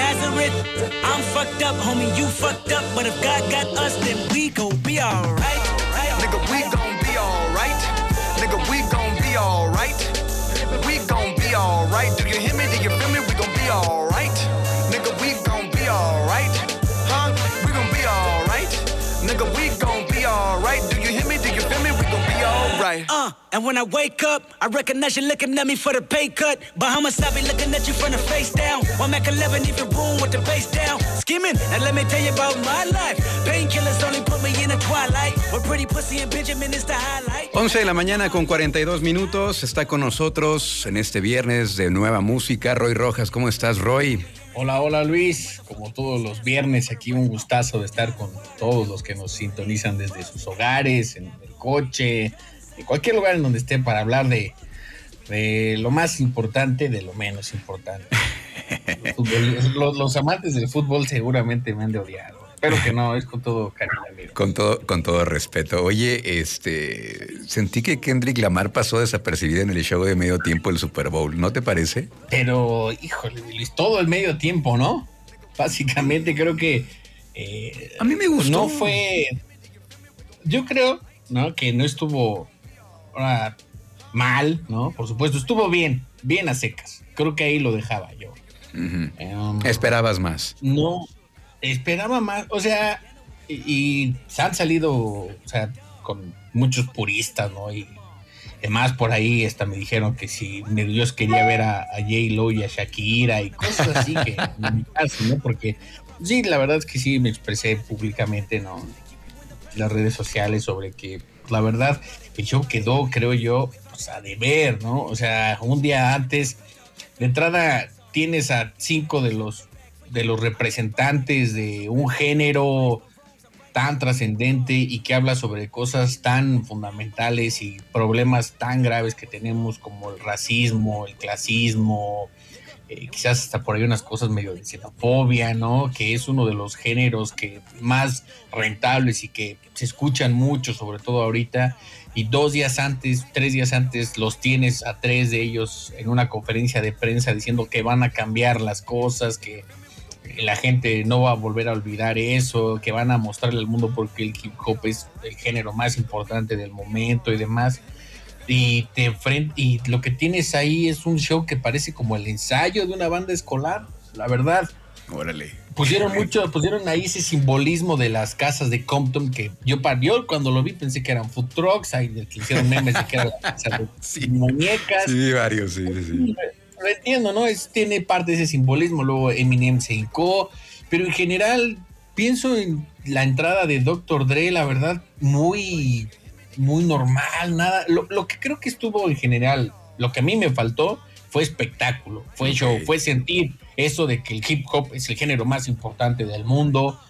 Nazareth, I'm fucked up, homie, you fucked up, but if God got us, then we gon' be alright. Nigga, we gon' be alright. Nigga, we gon' be alright. We gon' be alright. Do you hear me? Do you feel me? We gon' be alright. Uh, and when I wake up, I recognize you looking at me for the pay cut. Bahamas, I be looking at you from the face down. One Mac 11, even room with the face down. Skimming, and let me tell you about my life. Painkillers only put me in a twilight. But pretty pussy and Benjamin is the highlight. 11 de la mañana con 42 minutos. Está con nosotros en este viernes de nueva música. Roy Rojas, ¿cómo estás, Roy? Hola, hola Luis. Como todos los viernes, aquí un gustazo de estar con todos los que nos sintonizan desde sus hogares, en el coche, cualquier lugar en donde estén para hablar de, de lo más importante, de lo menos importante. Los, futbol- los- los amantes del fútbol seguramente me han de odiar. Espero que no, es con todo cariño, amigo. Con todo, con todo respeto. Oye, este, sentí que Kendrick Lamar pasó desapercibida en el show de medio tiempo del Super Bowl. ¿No te parece? Pero, híjole, Luis, todo el medio tiempo, ¿no? Básicamente creo que eh, A mí me gustó. no fue. Yo creo, ¿no? Que no estuvo mal, ¿no? Por supuesto, estuvo bien, bien a secas. Creo que ahí lo dejaba yo. Em, Esperabas más. no esperaba más, o sea, y, y se han salido, o sea, con muchos puristas, ¿no? Y además por ahí hasta me dijeron que si me- Dios quería ver a, a J. Lo y a Shakira y cosas así que en mi caso, ¿no? Porque sí, la verdad es que sí me expresé públicamente, ¿no? En las redes sociales sobre que la verdad el show quedó, creo yo, pues a deber, ¿no? O sea, un día antes, de entrada tienes a cinco de los de los representantes de un género tan trascendente y que habla sobre cosas tan fundamentales y problemas tan graves que tenemos como el racismo, el clasismo, eh, quizás hasta por ahí unas cosas medio de xenofobia, ¿no? Que es uno de los géneros que más rentables y que se escuchan mucho, sobre todo ahorita. Y dos días antes, tres días antes, los tienes a tres de ellos en una conferencia de prensa diciendo que van a cambiar las cosas, que la gente no va a volver a olvidar eso, que van a mostrarle al mundo porque el hip hop es el género más importante del momento y demás. Y, te enfren- y lo que tienes ahí es un show que parece como el ensayo de una banda escolar, la verdad. Órale. Pusieron mucho, pusieron ahí ese simbolismo de las casas de Compton que yo, yo cuando lo vi pensé que eran food trucks, ahí que hicieron memes de que era la casa de Sí. muñecas Sí, varios, sí, sí, sí. lo entiendo, ¿no? Es, tiene parte de ese simbolismo, luego Eminem se hincó, pero en general pienso en la entrada de Dr. Dre, la verdad, muy, muy normal, nada. Lo, lo que creo que estuvo en general, lo que a mí me faltó fue espectáculo, fue show, fue sentir eso de que el hip hop es el género más importante del mundo.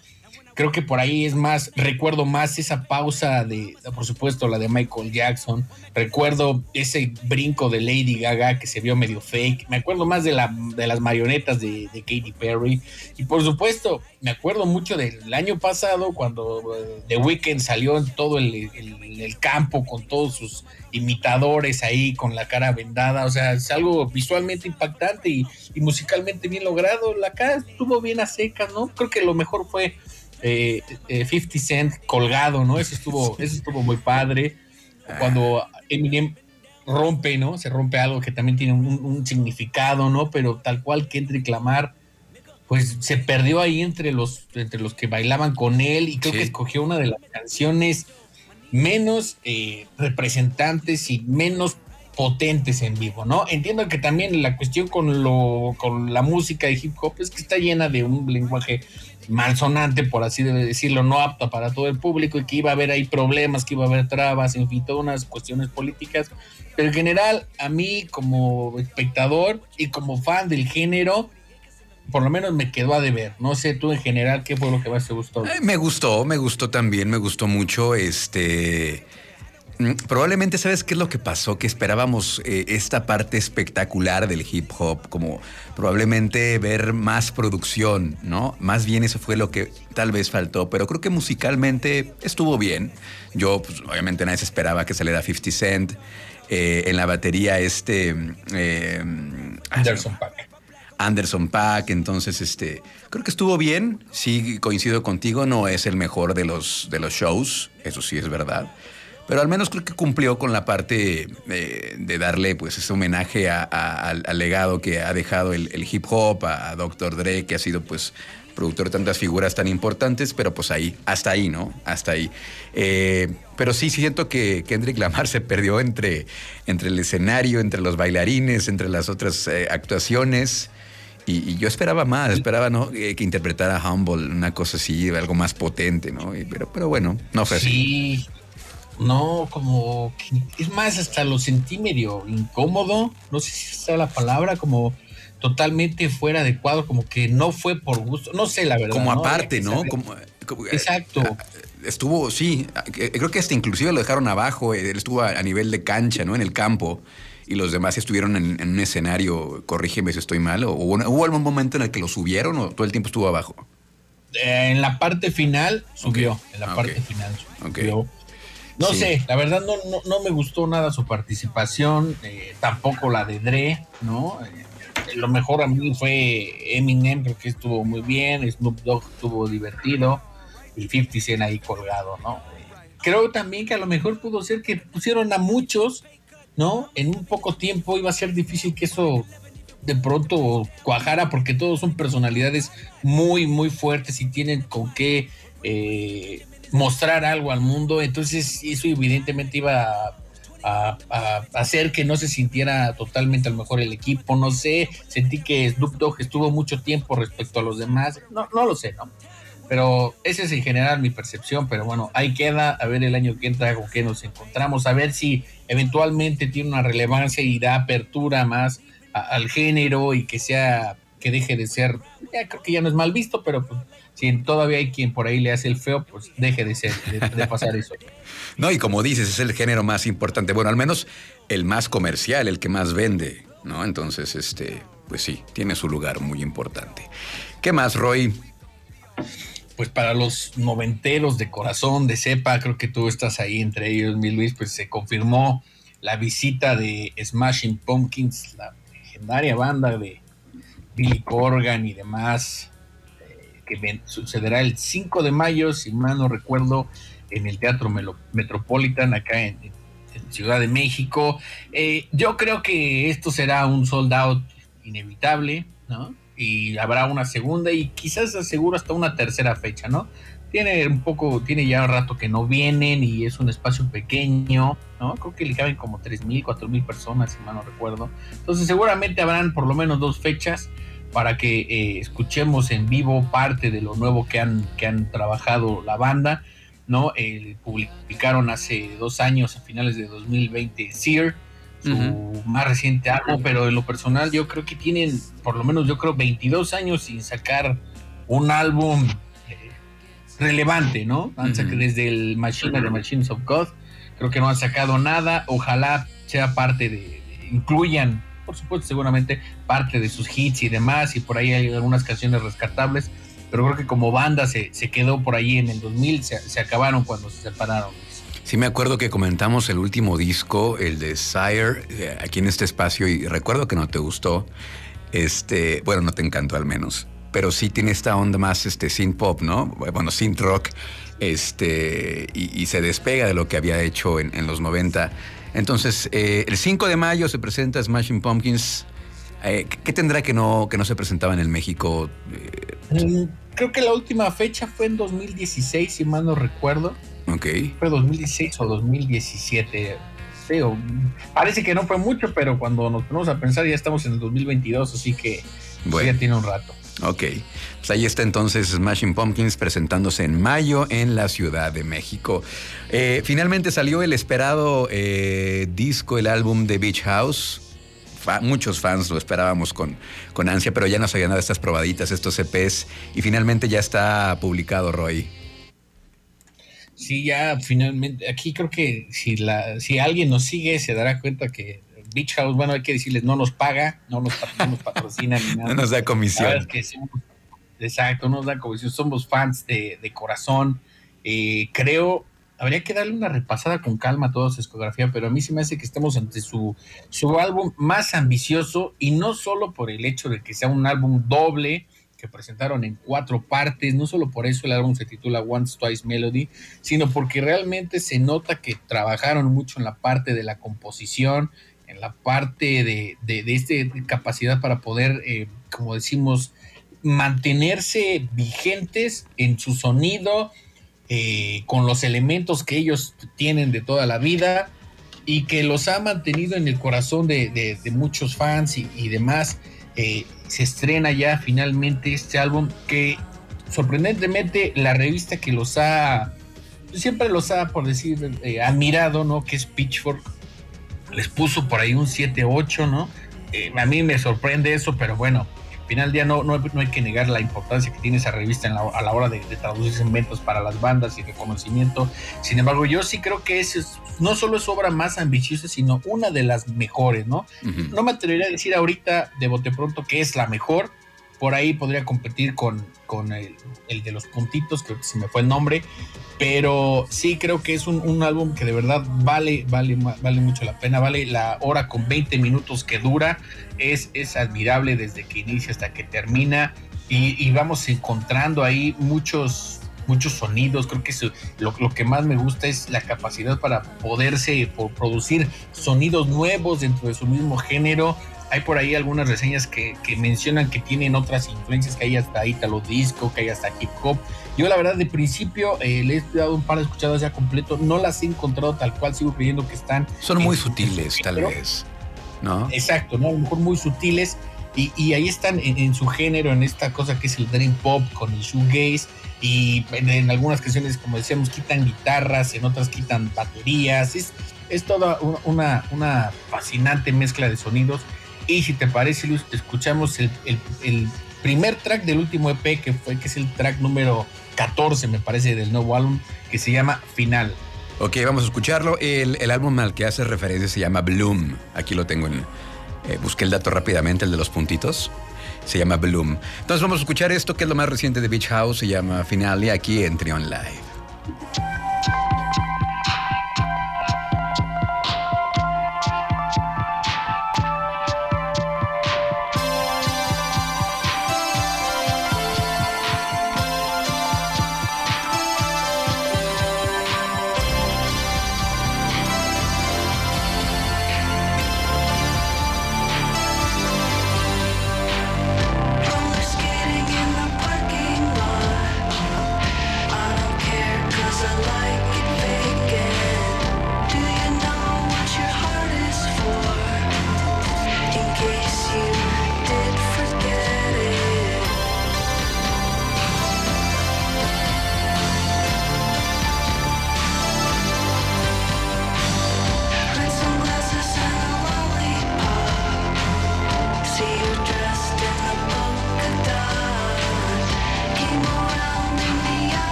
Creo que por ahí es más, recuerdo más esa pausa de, por supuesto, la de Michael Jackson. Recuerdo ese brinco de Lady Gaga que se vio medio fake. Me acuerdo más de, la, de las marionetas de, Katy Perry. Y por supuesto, me acuerdo mucho del año pasado cuando eh, The Weeknd salió en todo el, campo con todos sus imitadores ahí con la cara vendada. O sea, es algo visualmente impactante y, y musicalmente bien logrado. La cara estuvo bien a secas, ¿no? Creo que lo mejor fue eh, eh, 50 Cent colgado, ¿no? Eso estuvo, eso estuvo muy padre. Cuando Eminem rompe, ¿no? Se rompe algo que también tiene un, un significado, ¿no? Pero tal cual Kendrick Lamar, pues se perdió ahí entre los, entre los que bailaban con él y creo Sí. que escogió una de las canciones menos eh, representantes y menos potentes en vivo, ¿no? Entiendo que también la cuestión con lo con la música de hip hop es que está llena de un lenguaje malsonante, por así de decirlo, no apta para todo el público y que iba a haber ahí problemas, que iba a haber trabas, en fin, todas unas cuestiones políticas. Pero en general, a mí como espectador y como fan del género, por lo menos me quedó a deber. No sé tú en general qué fue lo que más te gustó. Eh, me gustó, me gustó también, me gustó mucho. Este. Mm, Probablemente sabes qué es lo que pasó, que esperábamos eh, esta parte espectacular del hip hop, como probablemente ver más producción, ¿no? Más bien eso fue lo que tal vez faltó, pero creo que musicalmente estuvo bien. Yo, pues, obviamente nadie se esperaba que saliera 50 Cent. Eh, en la batería este... eh, Anderson Paak. Anderson Pack, entonces este creo que estuvo bien, sí coincido contigo, no es el mejor de los de los shows, eso sí es verdad, pero al menos creo que cumplió con la parte eh, de darle pues ese homenaje a- a- al, al legado que ha dejado el, el hip hop, a, a Dr. Dre, que ha sido pues productor de tantas figuras tan importantes, pero pues ahí, hasta ahí, ¿no? Hasta ahí. Eh, pero sí siento que Kendrick Lamar se perdió entre, entre el escenario, entre los bailarines, entre las otras eh, actuaciones. Y, y yo esperaba más, esperaba ¿no? Eh, que interpretara Humble, una cosa así, algo más potente, ¿no? Y- pero, pero bueno, no fue así. No, como es más, hasta lo sentí medio incómodo, no sé si esa es la palabra, como totalmente fuera de cuadro, como que no fue por gusto, no sé la verdad. Como ¿no? aparte, ¿no? Como, como- Exacto. eh, Estuvo, sí, eh, creo que hasta inclusive lo dejaron abajo, eh, él estuvo a, nivel de cancha, ¿no? En el campo. Y los demás estuvieron en, en un escenario, corrígeme si estoy mal, o hubo, hubo algún momento en el que lo subieron o todo el tiempo estuvo abajo. Eh, en la parte final subió, en la Ah, parte final subió. No Sí. sé, la verdad no, no, no me gustó nada su participación, eh, tampoco la de Dre, ¿no? Eh, lo mejor a mí fue Eminem, creo que estuvo muy bien, Snoop Dogg estuvo divertido y 50 Cent ahí colgado, ¿no? Creo también que a lo mejor pudo ser que pusieron a muchos, ¿no? En un poco tiempo iba a ser difícil que eso de pronto cuajara porque todos son personalidades muy, muy fuertes y tienen con qué eh, mostrar algo al mundo. Entonces eso evidentemente iba a, a- hacer que no se sintiera totalmente a lo mejor el equipo. No sé, sentí que Snoop Dogg estuvo mucho tiempo respecto a los demás. No, no lo sé, ¿no? Pero esa es en general mi percepción, pero bueno, ahí queda, a ver el año que entra con qué nos encontramos, a ver si eventualmente tiene una relevancia y da apertura más al género y que sea, que deje de ser, ya creo que ya no es mal visto, pero pues, si todavía hay quien por ahí le hace el feo, pues deje de ser, de, de pasar eso. No, y como dices, es el género más importante. Bueno, al menos el más comercial, el que más vende, ¿no? Entonces, este, pues sí, tiene su lugar muy importante. ¿Qué más, Roy? Pues para los noventeros de corazón, de cepa, creo que tú estás ahí entre ellos, mi Luis, pues se confirmó la visita de Smashing Pumpkins, la legendaria banda de Billy Corgan y demás, eh, que sucederá el 5 de mayo, si mal no recuerdo, en el Teatro Melo- Metropolitan, acá en, en Ciudad de México. Eh, yo creo que esto será un sold out inevitable, ¿no? Y habrá una segunda y quizás aseguro hasta una tercera fecha, ¿no? Tiene un poco, tiene ya un rato que no vienen y es un espacio pequeño, ¿no? Creo que le caben como 3.000, 4.000 personas, si mal no recuerdo. Entonces seguramente habrán por lo menos dos fechas para que eh, escuchemos en vivo parte de lo nuevo que han, que han trabajado la banda, ¿no? Eh, publicaron hace dos años, a finales de 2020, Sear, su Ujú. más reciente álbum, pero en lo personal yo creo que tienen, por lo menos yo creo, 22 años sin sacar un álbum relevante, ¿no? Han sacado Ujú. desde el Machine de Machines of God, creo que no han sacado nada, ojalá sea parte de, de- incluyan, por supuesto, seguramente parte de sus hits y demás, y por ahí hay algunas canciones rescatables, pero creo que como banda se, se quedó por ahí en el 2000, se, se acabaron cuando se separaron. Sí me acuerdo que comentamos el último disco, el de Sire, eh, aquí en este espacio, y recuerdo que no te gustó. Este, bueno, no te encantó al menos. Pero sí tiene esta onda más este synth pop, ¿no? Bueno, synth rock. Este, y, y se despega de lo que había hecho en, en los 90. Entonces, eh, el 5 de mayo se presenta Smashing Pumpkins. Eh, ¿qué, tendrá que no, que no se presentaba en el México? Eh, Creo que la última fecha fue en 2016, si mal no recuerdo. ok. Fue 2016 o 2017. Sí, o- parece que no fue mucho, pero cuando nos ponemos a pensar ya estamos en el 2022, así que Bueno. ya tiene un rato. Ok, pues ahí está entonces Smashing Pumpkins presentándose en mayo en la Ciudad de México. Eh, finalmente salió el esperado eh, disco, el álbum de Beach House, muchos fans lo esperábamos con, con ansia, pero ya no sabía nada de estas probaditas, estos EPs, y finalmente ya está publicado, Roy. Sí, ya finalmente, aquí creo que si, la, si alguien nos sigue se dará cuenta que Beach House, bueno, hay que decirles, no nos paga, no nos, patrocina ni nada. No nos da comisión. exacto, no nos da comisión, somos fans de, corazón. Eh, creo, habría que darle una repasada con calma a toda su discografía, pero a mí se me hace que estamos ante su, su álbum más ambicioso y no solo por el hecho de que sea un álbum doble, que presentaron en cuatro partes. No solo por eso el álbum se titula Once Twice Melody, sino porque realmente se nota que trabajaron mucho en la parte de la composición, en la parte de, de, esta capacidad para poder, eh, como decimos, mantenerse vigentes en su sonido, eh, con los elementos que ellos tienen de toda la vida y que los ha mantenido en el corazón de, muchos fans y, demás. Eh, se estrena ya finalmente este álbum que sorprendentemente la revista que los ha, siempre los ha, por decir, admirado, ¿no? Que es Pitchfork, les puso por ahí un 7-8, ¿no? Eh, a mí me sorprende eso, pero bueno, final del día no, no, hay que negar la importancia que tiene esa revista a la hora de, traducir segmentos para las bandas y reconocimiento. Sin embargo, yo sí creo que es, no solo es obra más ambiciosa, sino una de las mejores, ¿no? No me atrevería a decir ahorita de bote pronto que es la mejor. Por ahí podría competir con, con el, de los puntitos, creo que se me fue el nombre, pero sí creo que es un, álbum que de verdad vale, vale, vale mucho la pena, vale la hora con 20 minutos que dura, es, es admirable desde que inicia hasta que termina y, vamos encontrando ahí muchos, muchos sonidos, creo que lo, lo, que más me gusta es la capacidad para poderse producir sonidos nuevos dentro de su mismo género hay por ahí algunas reseñas que, mencionan que tienen otras influencias, que hay hasta Italo Disco, que hay hasta hip hop. Yo la verdad de principio eh, le he dado un par de escuchadas ya completo, no las he encontrado tal cual, sigo creyendo que están... Son muy sutiles tal vez, ¿no? Exacto, ¿no? A lo mejor muy sutiles y, ahí están en, su género, en esta cosa que es el dream pop con el shoegaze y en, algunas canciones, como decíamos, quitan guitarras, en otras quitan baterías, es, es toda una, una fascinante mezcla de sonidos y si te parece, Luz, escuchamos el, primer track del último EP, que fue que es el track número 14, me parece, del nuevo álbum, que se llama Final. Ok, vamos a escucharlo. El, álbum al que hace referencia se llama Bloom. Aquí lo tengo en. Eh, busqué el dato rápidamente, el de los puntitos. Se llama Bloom. Entonces vamos a escuchar esto, que es lo más reciente de Beach House. Se llama Finale, aquí en Trion Live.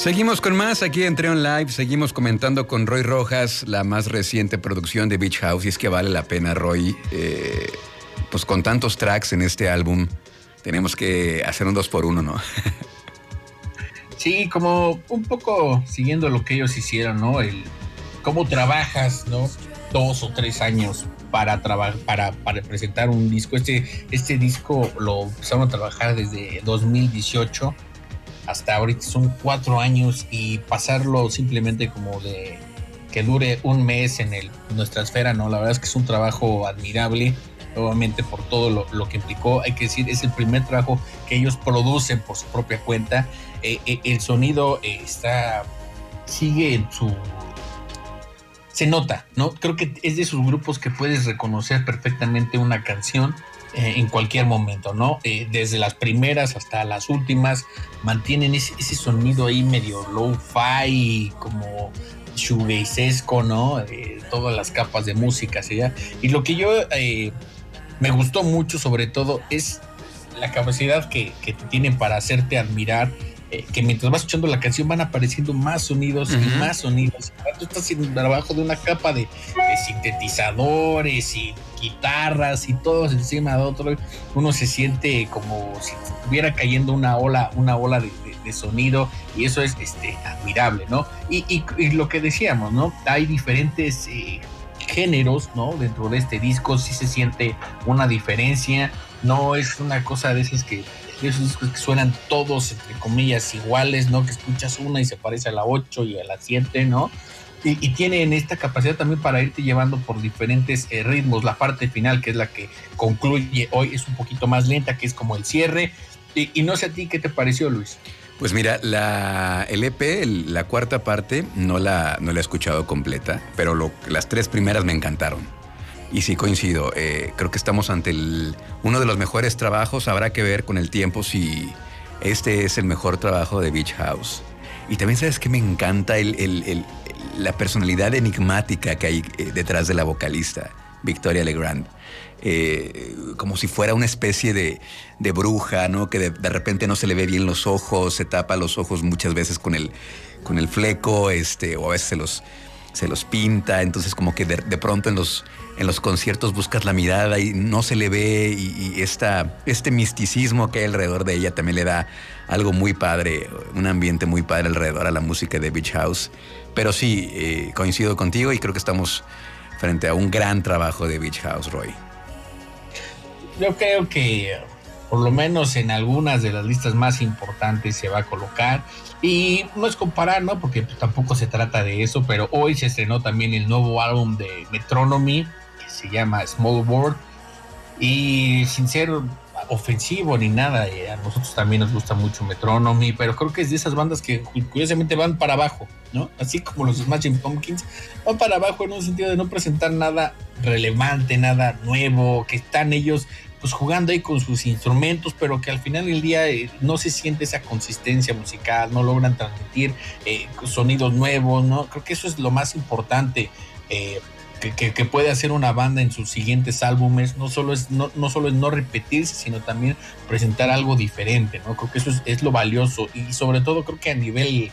Seguimos con más aquí en Treon Live, seguimos comentando con Roy Rojas la más reciente producción de Beach House y es que vale la pena Roy, eh, pues con tantos tracks en este álbum tenemos que hacer un dos por uno, ¿no? Sí, como un poco siguiendo lo que ellos hicieron, ¿no? El cómo trabajas, ¿no? Dos o tres años para, para, para presentar un disco. Este, este disco lo empezaron a trabajar desde 2018 hasta ahorita son cuatro años y pasarlo simplemente como de que dure un mes en, nuestra esfera, no, la verdad es que es un trabajo admirable, nuevamente por todo lo, que implicó, hay que decir, es el primer trabajo que ellos producen por su propia cuenta, eh, eh, el sonido eh, está, sigue en su... Se nota, ¿no? Creo que es de esos grupos que puedes reconocer perfectamente una canción eh, en cualquier momento, ¿no? Eh, desde las primeras hasta las últimas, mantienen ese, sonido ahí medio low-fi, como shoegazesco, ¿no? Eh, todas las capas de música, ¿sí? Y lo que yo me gustó mucho, sobre todo, es la capacidad que, que tienen para hacerte admirar que mientras vas escuchando la canción van apareciendo más sonidos y más sonidos. Tú estás debajo de una capa de, sintetizadores y guitarras y todos encima de otro. Uno se siente como si estuviera cayendo una ola, una ola de, sonido y eso es este, admirable, ¿no? Y, lo que decíamos, ¿no? Hay diferentes eh, géneros, ¿no? Dentro de este disco sí se siente una diferencia, no es una cosa de esas que esos discos que suenan todos, entre comillas, iguales, ¿no? Que escuchas una y se parece a la 8 y a la 7, ¿no? Y, y tienen esta capacidad también para irte llevando por diferentes eh, ritmos. La parte final, que es la que concluye hoy, es un poquito más lenta, que es como el cierre. Y, no sé a ti qué te pareció, Luis. Pues mira, la, el EP, la cuarta parte, no la, no la he escuchado completa, pero lo, las tres primeras me encantaron. Y sí coincido, eh, creo que estamos ante el, uno de los mejores trabajos. Habrá que ver con el tiempo si este es el mejor trabajo de Beach House. Y también sabes que me encanta la personalidad enigmática que hay eh, detrás de la vocalista, Victoria Legrand. Eh, como si fuera una especie de, bruja, ¿no? Que de, repente no se le ve bien los ojos, se tapa los ojos muchas veces con el, con el fleco, este, o a veces se los, se los pinta, entonces como que de, pronto en los, en los conciertos buscas la mirada y no se le ve y, este misticismo que hay alrededor de ella también le da algo muy padre, un ambiente muy padre alrededor a la música de Beach House. Pero sí, eh, coincido contigo y creo que estamos frente a un gran trabajo de Beach House, Roy. Yo creo que por lo menos en algunas de las listas más importantes se va a colocar. Y no es comparar, ¿no? Porque tampoco se trata de eso, pero hoy se estrenó también el nuevo álbum de Metronomy, que se llama Small World. Y sin ser ofensivo ni nada, eh, a nosotros también nos gusta mucho Metronomy, pero creo que es de esas bandas que curiosamente van para abajo, ¿no? Así como los Smashing Pumpkins, van para abajo en un sentido de no presentar nada relevante, nada nuevo, que están ellos pues jugando ahí con sus instrumentos, pero que al final del día eh, no se siente esa consistencia musical, no logran transmitir eh, sonidos nuevos, ¿no? Creo que eso es lo más importante. Eh, que, puede hacer una banda en sus siguientes álbumes, no solo es no, no solo es no repetirse, sino también presentar algo diferente, ¿no? Creo que eso es, es lo valioso y sobre todo creo que a nivel,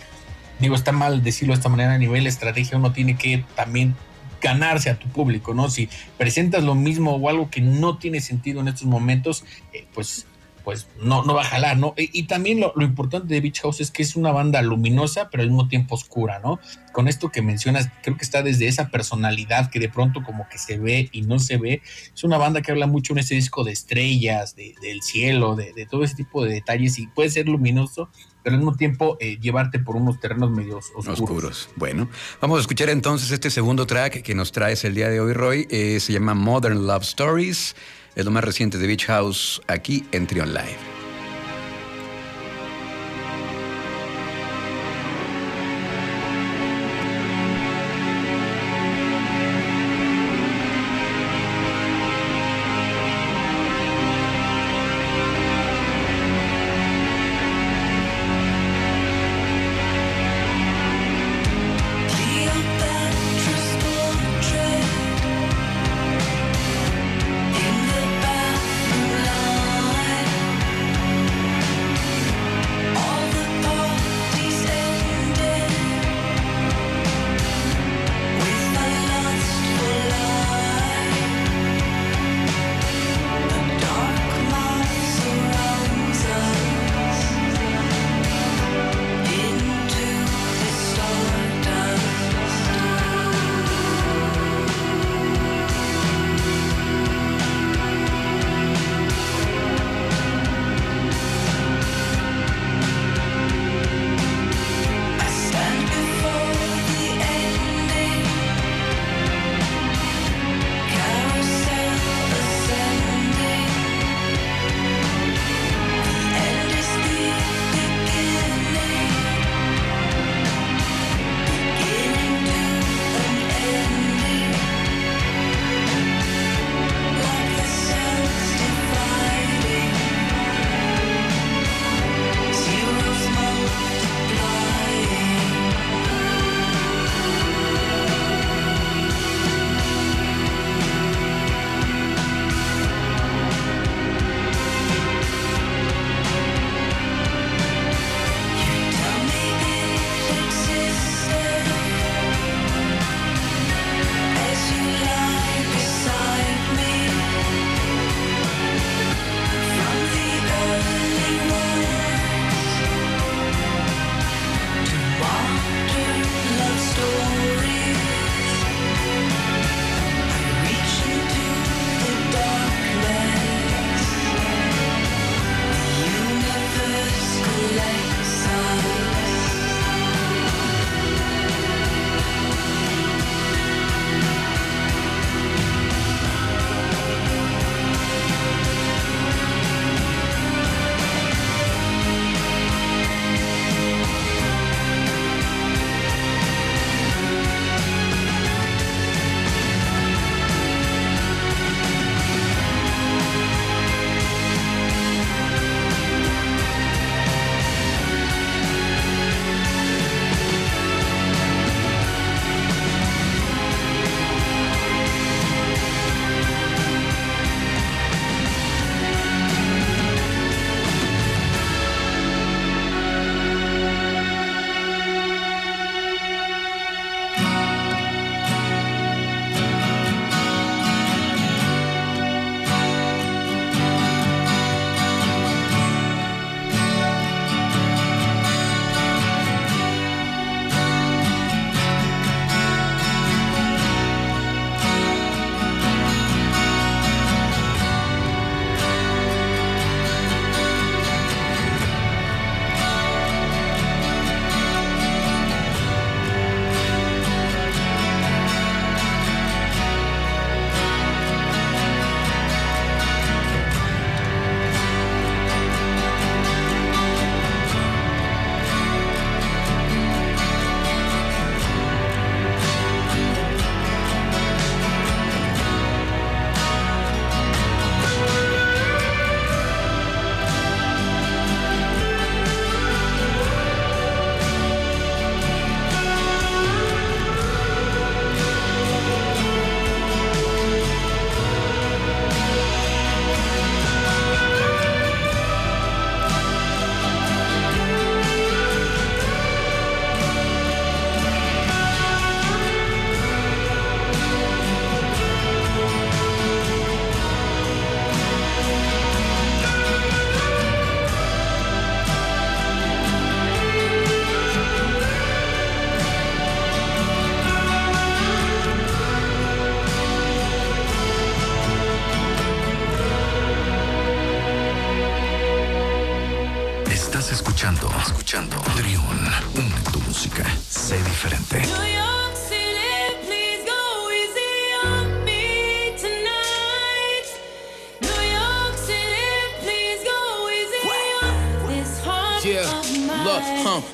digo, está mal decirlo de esta manera, a nivel estrategia uno tiene que también ganarse a tu público, ¿no? Si presentas lo mismo o algo que no tiene sentido en estos momentos, eh, pues pues no, no va a jalar, ¿no? Y, también lo, importante de Beach House es que es una banda luminosa, pero al mismo tiempo oscura, ¿no? Con esto que mencionas, creo que está desde esa personalidad que de pronto como que se ve y no se ve. Es una banda que habla mucho en ese disco de estrellas, del cielo, de, todo ese tipo de detalles y puede ser luminoso, pero al mismo tiempo eh, llevarte por unos terrenos medios oscuros. oscuros. Bueno, vamos a escuchar entonces este segundo track que nos traes el día de hoy, Roy. Eh, se llama Modern Love Stories. Es lo más reciente de Beach House aquí en Trion Live.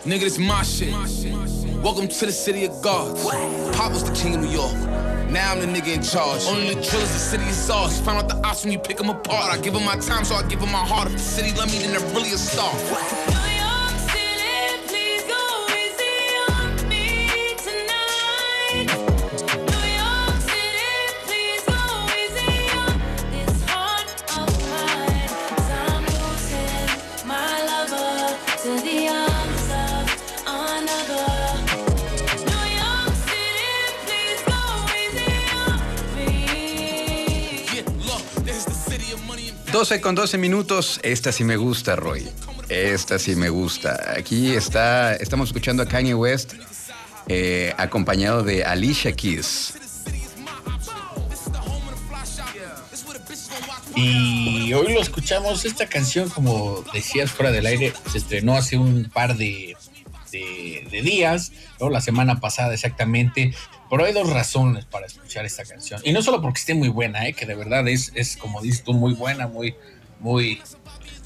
Nigga, this my shit. Welcome to the city of gods. Pop was the king of New York. Now I'm the nigga in charge. Only the drillers, the city is ours. Found out the ops when you pick them apart. I give them my time, so I give them my heart. If the city love me, then they're really a star. 12 con 12 minutos. Esta sí me gusta, Roy. Esta sí me gusta. Aquí está, estamos escuchando a Kanye West eh, acompañado de Alicia Keys. Y hoy lo escuchamos, esta canción, como decías fuera del aire, se estrenó hace un par de, de- de días, ¿no? la semana pasada exactamente, pero hay dos razones para escuchar esta canción. Y no solo porque esté muy buena, ¿eh? que de verdad es, es, como dices tú, muy buena, muy, muy,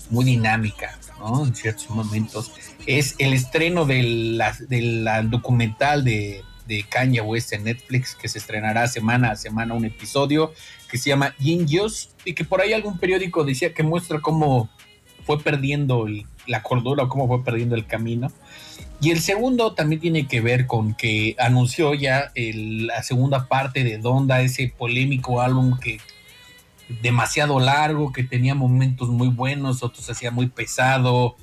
muy dinámica, ¿no? En ciertos momentos. Es el estreno del del documental de, de Kanye West en Netflix, que se estrenará semana a semana un episodio que se llama Genius y que por ahí algún periódico decía que muestra cómo fue perdiendo el- la cordura o cómo fue perdiendo el camino. Y el segundo también tiene que ver con que anunció ya el- la segunda parte de Donda, ese polémico álbum que demasiado largo, que tenía momentos muy buenos, otros hacía muy pesado.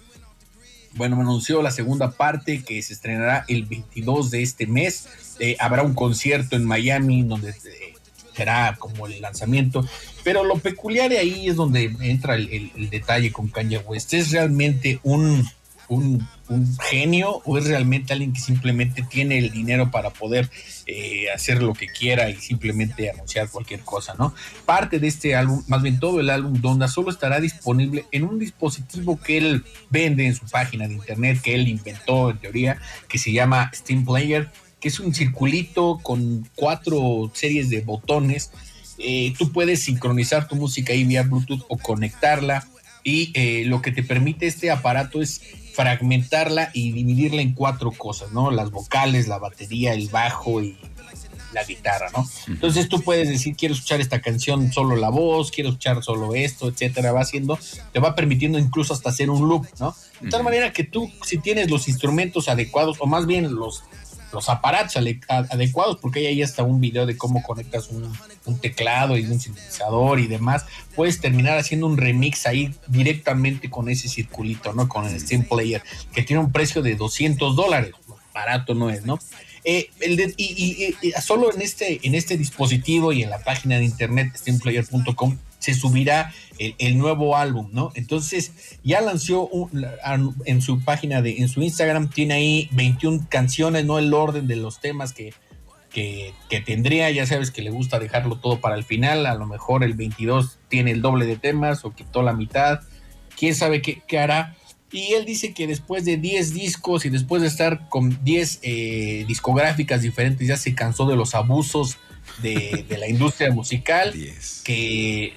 Bueno, anunció la segunda parte que se estrenará el 22 de este mes. Eh, habrá un concierto en Miami donde eh, será como el lanzamiento. Pero lo peculiar ahí es donde entra el, el- el detalle con Kanye West. ¿Es realmente un, un, un genio o es realmente alguien que simplemente tiene el dinero para poder eh, hacer lo que quiera y simplemente anunciar cualquier cosa, ¿no? Parte de este álbum, más bien todo el álbum Donda, solo estará disponible en un dispositivo que él vende en su página de internet, que él inventó en teoría, que se llama Steam Player, que es un circulito con cuatro series de botones. Eh, tú puedes sincronizar tu música ahí vía Bluetooth o conectarla y eh, lo que te permite este aparato es fragmentarla y dividirla en cuatro cosas, ¿no? Las vocales, la batería, el bajo y la guitarra, ¿no? Entonces tú puedes decir, quiero escuchar esta canción solo la voz, quiero escuchar solo esto, etcétera, va haciendo, te va permitiendo incluso hasta hacer un loop, ¿no? De tal manera que tú, si tienes los instrumentos adecuados, o más bien los, los aparatos adecuados, porque hay ahí hasta un video de cómo conectas un, teclado y un sintetizador y demás, puedes terminar haciendo un remix ahí directamente con ese circulito, ¿no? Con el Steam Player, que tiene un precio de 200 dólares, barato no es, ¿no? Eh, el de- y- y- y solo en este, en este dispositivo y en la página de internet steamplayer.com se subirá el, nuevo álbum, ¿no? Entonces ya lanzó un- en su página de, en su Instagram, tiene ahí 21 canciones, no el orden de los temas que, que, tendría, ya sabes que le gusta dejarlo todo para el final, a lo mejor el 22 tiene el doble de temas o quitó la mitad, quién sabe qué, qué hará. Y él dice que después de 10 discos y después de estar con 10 eh, discográficas diferentes, ya se cansó de los abusos de, de la industria musical, 10. que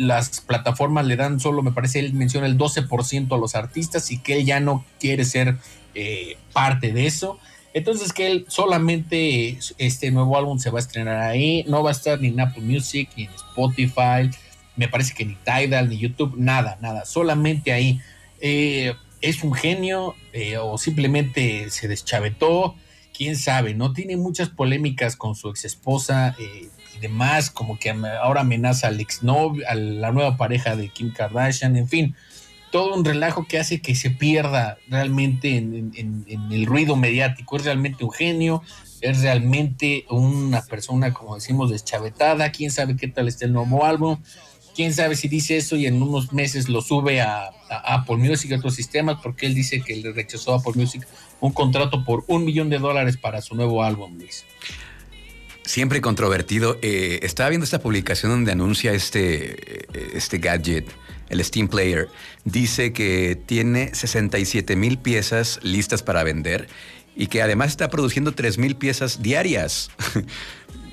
las plataformas le dan solo, me parece, él menciona el 12% a los artistas y que él ya no quiere ser eh, parte de eso. Entonces que él solamente este nuevo álbum se va a estrenar ahí, no va a estar ni en Apple Music, ni en Spotify, me parece que ni Tidal, ni YouTube, nada, nada, solamente ahí. Eh, es un genio eh, o simplemente se deschavetó, quién sabe, ¿no? Tiene muchas polémicas con su ex esposa eh, y demás, como que ahora amenaza al exnovio, a la nueva pareja de Kim Kardashian, en fin, todo un relajo que hace que se pierda realmente en, en- en el ruido mediático. Es realmente un genio, es realmente una persona, como decimos, deschavetada, quién sabe qué tal está el nuevo álbum quién sabe si dice eso y en unos meses lo sube a, a Apple Music y otros sistemas, porque él dice que le rechazó a Apple Music un contrato por un millón de dólares para su nuevo álbum, Luis. Siempre controvertido. Eh, estaba viendo esta publicación donde anuncia este, eh, este gadget el Steam Player, dice que tiene 67 mil piezas listas para vender y que además está produciendo 3 mil piezas diarias.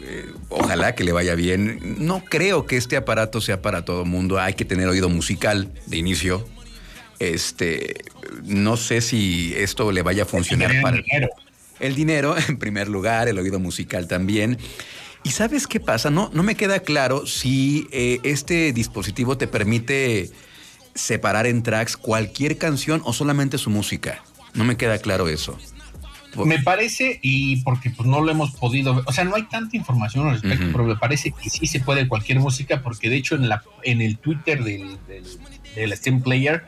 Eh, Ojalá que le vaya bien. No creo que este aparato sea para todo mundo. Hay que tener oído musical de inicio. Este, no sé si esto le vaya a funcionar Tener para dinero. el dinero en primer lugar, el oído musical también. ¿Y sabes qué pasa? No, no me queda claro si eh, este dispositivo te permite separar en tracks cualquier canción o solamente su música. No me queda claro eso. Me parece, y porque pues no lo hemos podido ver, o sea, no hay tanta información al respecto, pero me parece que sí se puede cualquier música, porque de hecho en, la, en el Twitter del, del, del Steam Player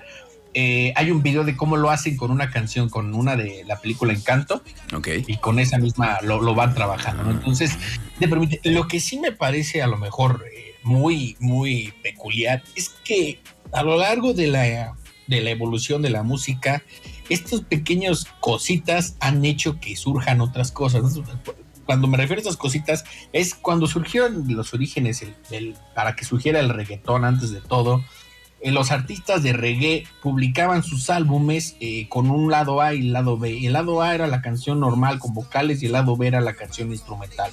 eh, hay un video de cómo lo hacen con una canción, con una de la película Encanto, Ok. y con esa misma lo, lo van trabajando, ¿no? Entonces, te permite, lo que sí me parece a lo mejor eh, muy, muy peculiar es que a lo largo de la, de la evolución de la música, estos pequeños cositas han hecho que surjan otras cosas. Cuando me refiero a estas cositas, es cuando surgieron los orígenes el- el- para que surgiera el reggaetón antes de todo. Eh, los artistas de reggae publicaban sus álbumes eh, con un lado A y el lado B. El lado A era la canción normal con vocales y el lado B era la canción instrumental.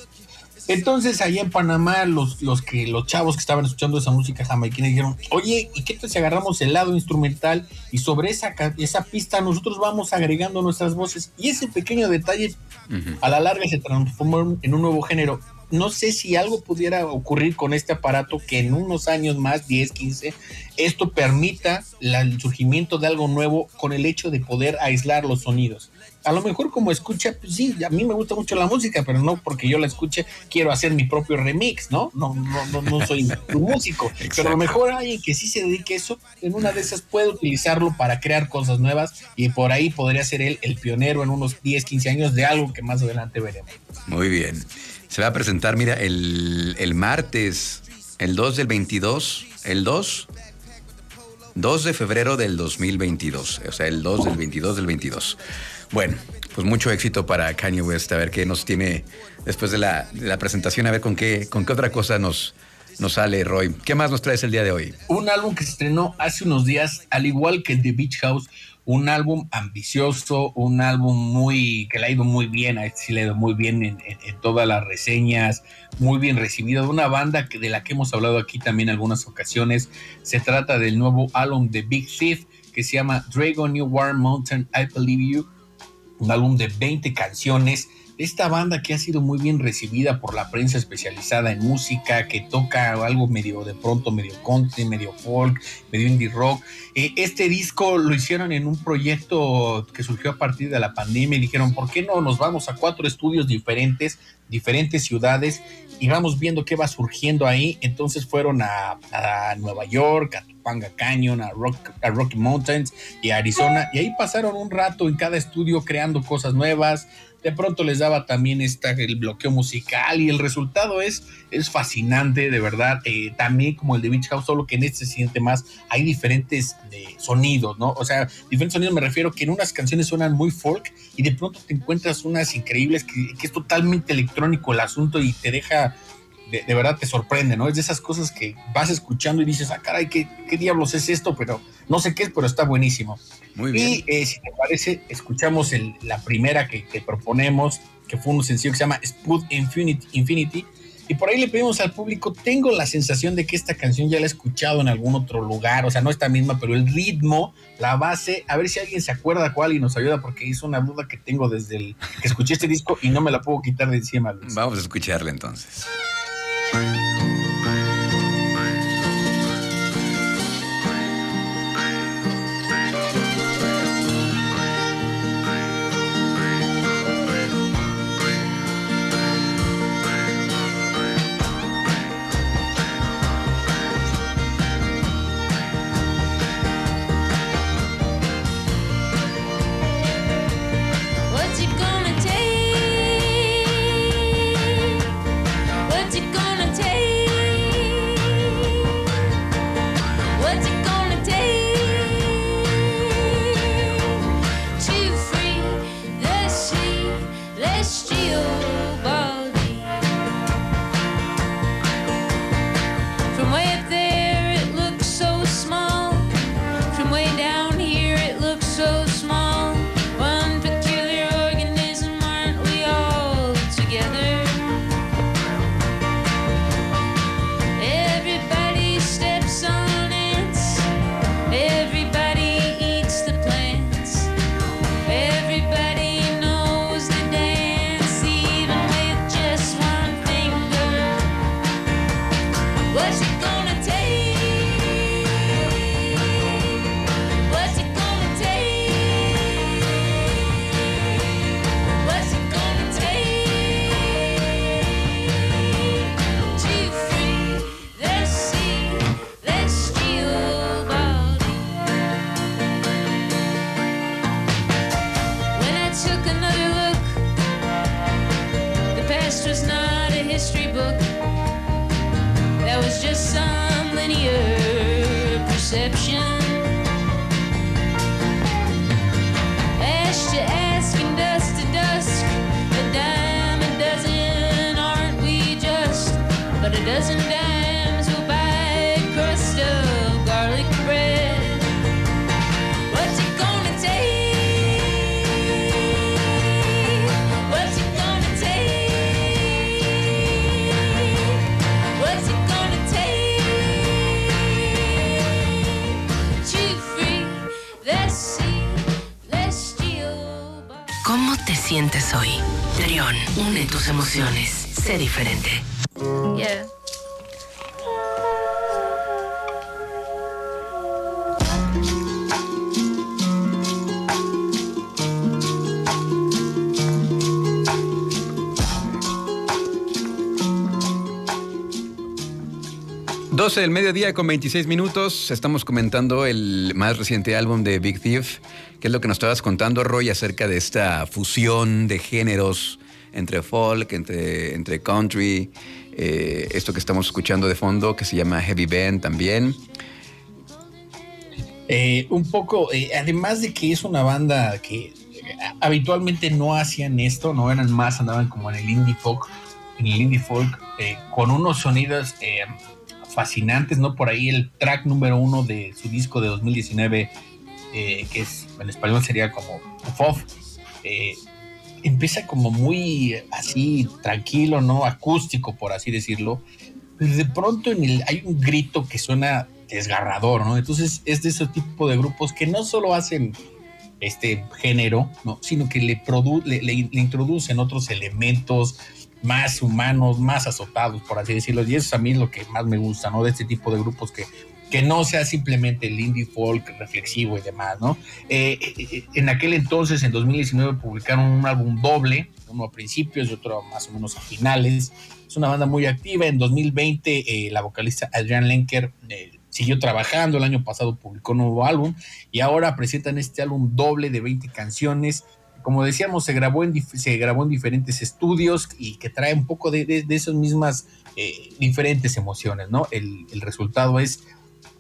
Entonces allá en Panamá los, los que los chavos que estaban escuchando esa música jamaiquina dijeron, oye, ¿y qué tal si agarramos el lado instrumental y sobre esa, esa pista nosotros vamos agregando nuestras voces? Y ese pequeño detalle a la larga se transformó en un nuevo género. No sé si algo pudiera ocurrir con este aparato que en unos años más, 10, 15, esto permita la- el surgimiento de algo nuevo con el hecho de poder aislar los sonidos. A lo mejor como escucha, pues sí, a mí me gusta mucho la música, pero no porque yo la escuche quiero hacer mi propio remix, ¿no? No, no, no, no soy un músico. Pero a lo mejor alguien que sí se dedique a eso, en una de esas puede utilizarlo para crear cosas nuevas y por ahí podría ser él el pionero en unos 10, 15 años de algo que más adelante veremos. Muy bien. Se va a presentar, mira, el, el martes, el 2 del 22, el 2, 2 de febrero del 2022, o sea, el 2 del 22 del 22. Bueno, pues mucho éxito para Kanye West, a ver qué nos tiene después de la, de presentación, a ver con qué, con qué otra cosa nos, nos sale, Roy. ¿Qué más nos traes el día de hoy? un álbum que se estrenó hace unos días, al igual que The Beach House, un álbum ambicioso, un álbum muy que le ha ido muy bien, a este sí le ha ido muy bien en, todas las reseñas, muy bien recibido, de una banda que, de la que hemos hablado aquí también algunas ocasiones. Se trata del nuevo álbum de Big Thief que se llama Dragon New War Mountain, I Believe You, un álbum de 20 canciones. Esta banda que ha sido muy bien recibida por la prensa especializada en música, que toca algo medio de pronto, medio country, medio folk, medio indie rock. Eh, este disco lo hicieron en un proyecto que surgió a partir de la pandemia y dijeron, ¿por qué no nos vamos a cuatro estudios diferentes, diferentes ciudades y vamos viendo qué va surgiendo ahí? Entonces fueron a, Nueva York, a Topanga Canyon, a, Rock- a Rocky Mountains y a Arizona y ahí pasaron un rato en cada estudio creando cosas nuevas. De pronto les daba también esta, el bloqueo musical y el resultado es, es fascinante, de verdad. Eh, también como el de Beach House, solo que en este se siente más, hay diferentes eh, sonidos, ¿no? O sea, diferentes sonidos me refiero que en unas canciones suenan muy folk y de pronto te encuentras unas increíbles que, que es totalmente electrónico el asunto y te deja, de, de verdad te sorprende, ¿no? Es de esas cosas que vas escuchando y dices, ah, caray, ¿qué, qué diablos es esto? Pero no sé qué es, pero está buenísimo. Muy bien. Y eh, si te parece, escuchamos el- la primera que, que proponemos, que fue un sencillo que se llama Spud Infinity, Infinity. Y por ahí le pedimos al público, tengo la sensación de que esta canción ya la he escuchado en algún otro lugar, o sea, no esta misma, pero el ritmo, la base, a ver si alguien se acuerda cuál y nos ayuda, porque es una duda que tengo desde el que escuché este disco y no me la puedo quitar de encima. Luis. Vamos a escucharle entonces. ¿Cómo te sientes hoy? Trión, une tus emociones. Sé diferente. Yeah. 12 del mediodía con 26 minutos. Estamos comentando el más reciente álbum de Big Thief, que es lo que nos estabas contando, Roy, acerca de esta fusión de géneros entre folk, entre, entre country, eh, esto que estamos escuchando de fondo, que se llama Heavy Band también. Eh, un poco, eh, además de que es una banda que habitualmente no hacían esto, no eran más, andaban como en el indie folk, en el indie folk, con unos sonidos fascinantes, ¿no? Por ahí el track número uno de su disco de 2019, eh, que es en español sería como FOF, eh, empieza como muy así tranquilo, ¿no? Acústico, por así decirlo. De pronto en el, hay un grito que suena desgarrador, ¿no? Entonces es de ese tipo de grupos que no solo hacen este género, ¿no? sino que le, produ le, le- le introducen otros elementos más humanos, más azotados, por así decirlo. Y eso a mí es lo que más me gusta, ¿no? De este tipo de grupos que, que no sea simplemente el indie folk reflexivo y demás, ¿no? Eh, eh, eh, en aquel entonces, en 2019, publicaron un álbum doble, uno a principios y otro más o menos a finales. Es una banda muy activa. En 2020, eh, la vocalista Adrian Lenker eh, siguió trabajando. El año pasado publicó un nuevo álbum y ahora presentan este álbum doble de 20 canciones. Como decíamos, se grabó en, se grabó en diferentes estudios y que trae un poco de, de, de esas mismas eh, diferentes emociones, ¿no? El, resultado es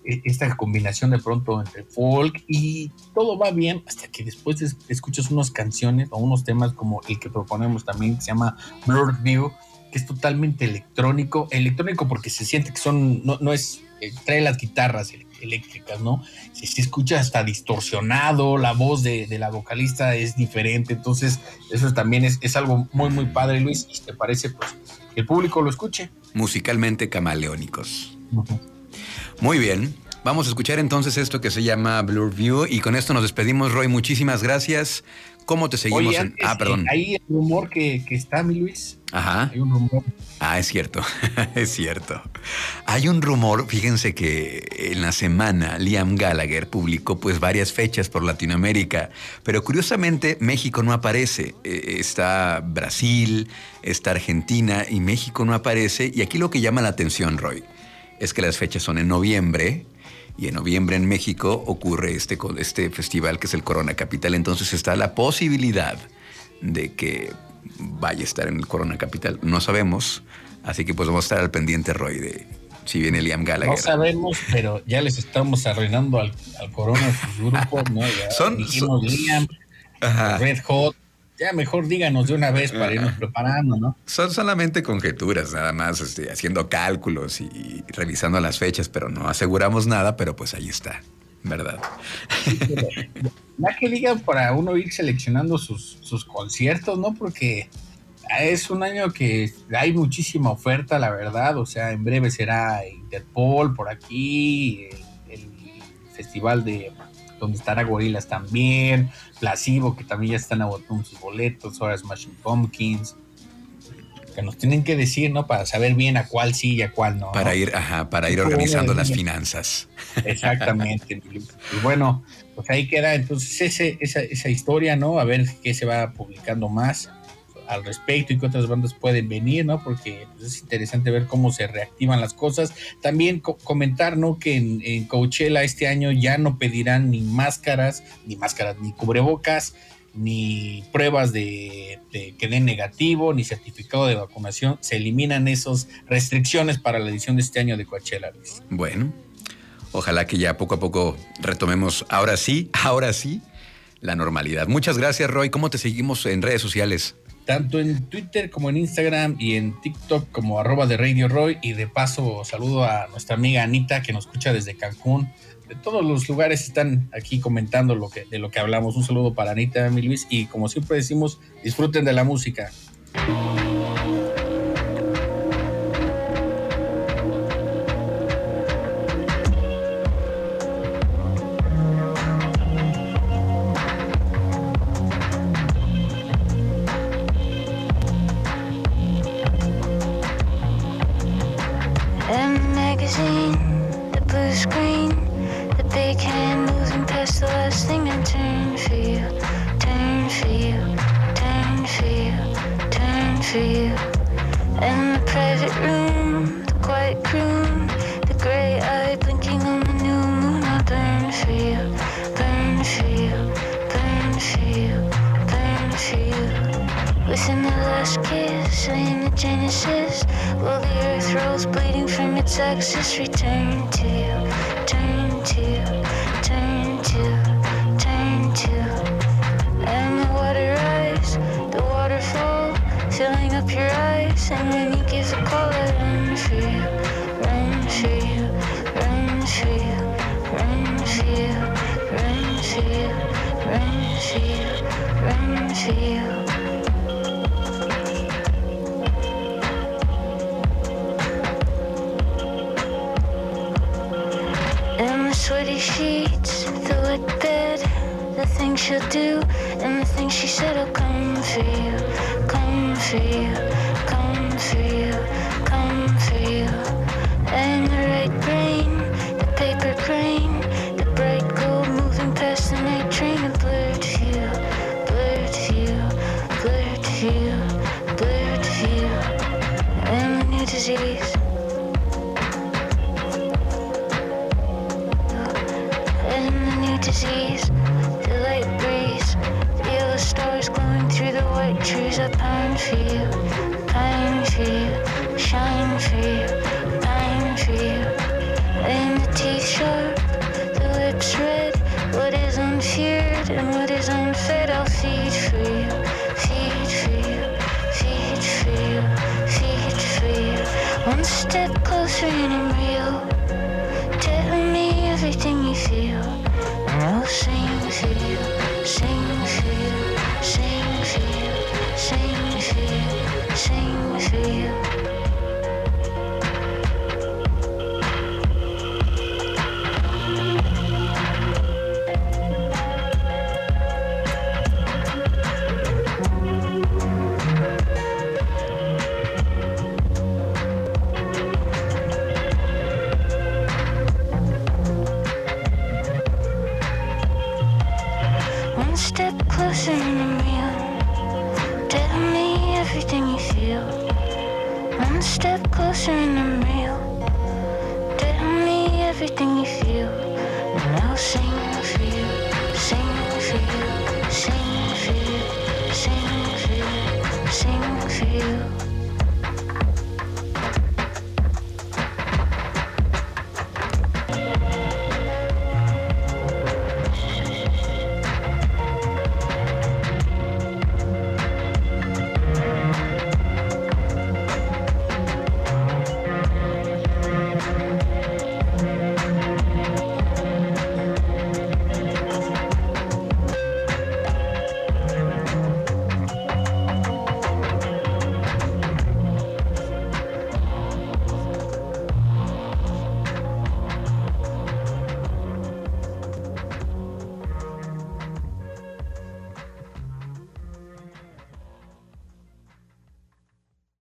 eh, esta combinación de pronto entre folk y todo va bien hasta que después es- escuchas unas canciones o unos temas como el que proponemos también que se llama Blurred View que es totalmente electrónico electrónico porque se siente que son no, no es eh, trae las guitarras el- eléctricas no se, se escucha hasta distorsionado la voz de, de la vocalista es diferente entonces eso también es, es algo muy muy padre Luis y te parece pues que el público lo escuche Musicalmente camaleónicos. Muy bien. Vamos a escuchar entonces esto que se llama Blur View y con esto nos despedimos, Roy. Muchísimas gracias. ¿Cómo te seguimos? Oye, en... antes, Ah, perdón. eh, ahí el rumor que, que está, mi Luis. Ajá. Hay un rumor. Ah, es cierto, es cierto. Hay un rumor, fíjense que en la semana Liam Gallagher publicó pues varias fechas por Latinoamérica, pero curiosamente México no aparece. Eh, Está Brasil, está Argentina y México no aparece. Y aquí lo que llama la atención, Roy, es que las fechas son en noviembre. Y en noviembre en México ocurre este, este festival que es el Corona Capital. Entonces está la posibilidad de que vaya a estar en el Corona Capital. No sabemos. Así que pues vamos a estar al pendiente, Roy, de si viene Liam No Gallagher. sabemos, pero ya les estamos arruinando al, al Corona sus grupos, ¿no? Ya Son- dijimos son- Liam. Red Hot. Ya mejor díganos de una vez para irnos preparando, ¿no? Son solamente conjeturas, nada más, este, haciendo cálculos y revisando las fechas, pero no aseguramos nada, pero pues ahí está, ¿verdad? Ya que digan para uno ir seleccionando sus, sus conciertos, ¿no? Porque es un año que hay muchísima oferta, la verdad. O sea, en breve será Interpol por aquí, el, el festival de donde estará Gorilas también, Placebo, que también ya están agotando sus boletos, ahora Smashing Pumpkins. Que nos tienen que decir, ¿no? Para saber bien a cuál sí y a cuál no. Para ir, ajá, para ir organizando las finanzas. Exactamente. y bueno, pues ahí queda entonces ese, esa, esa historia, ¿no? A ver qué se va publicando más al respecto y qué otras bandas pueden venir, ¿no? Porque pues, es interesante ver cómo se reactivan las cosas. También co- comentar, ¿no? Que en, en Coachella este año ya no pedirán ni máscaras, ni máscaras, ni cubrebocas, ni pruebas de, que den negativo, ni certificado de vacunación. Se eliminan esas restricciones para la edición de este año de Coachella. Bueno, ojalá que ya poco a poco retomemos, ahora sí, ahora sí, la normalidad. Muchas gracias, Roy. ¿Cómo te seguimos en redes sociales? Tanto en Twitter como en Instagram y en TikTok como arroba de Radio Roy. Y de paso saludo a nuestra amiga Anita que nos escucha desde Cancún. De todos los lugares están aquí comentando lo que, de lo que hablamos. Un saludo para Anita, mi Luis. Y como siempre decimos, disfruten de la música. She'll do, and the things she said will come for you, come for you, come for you,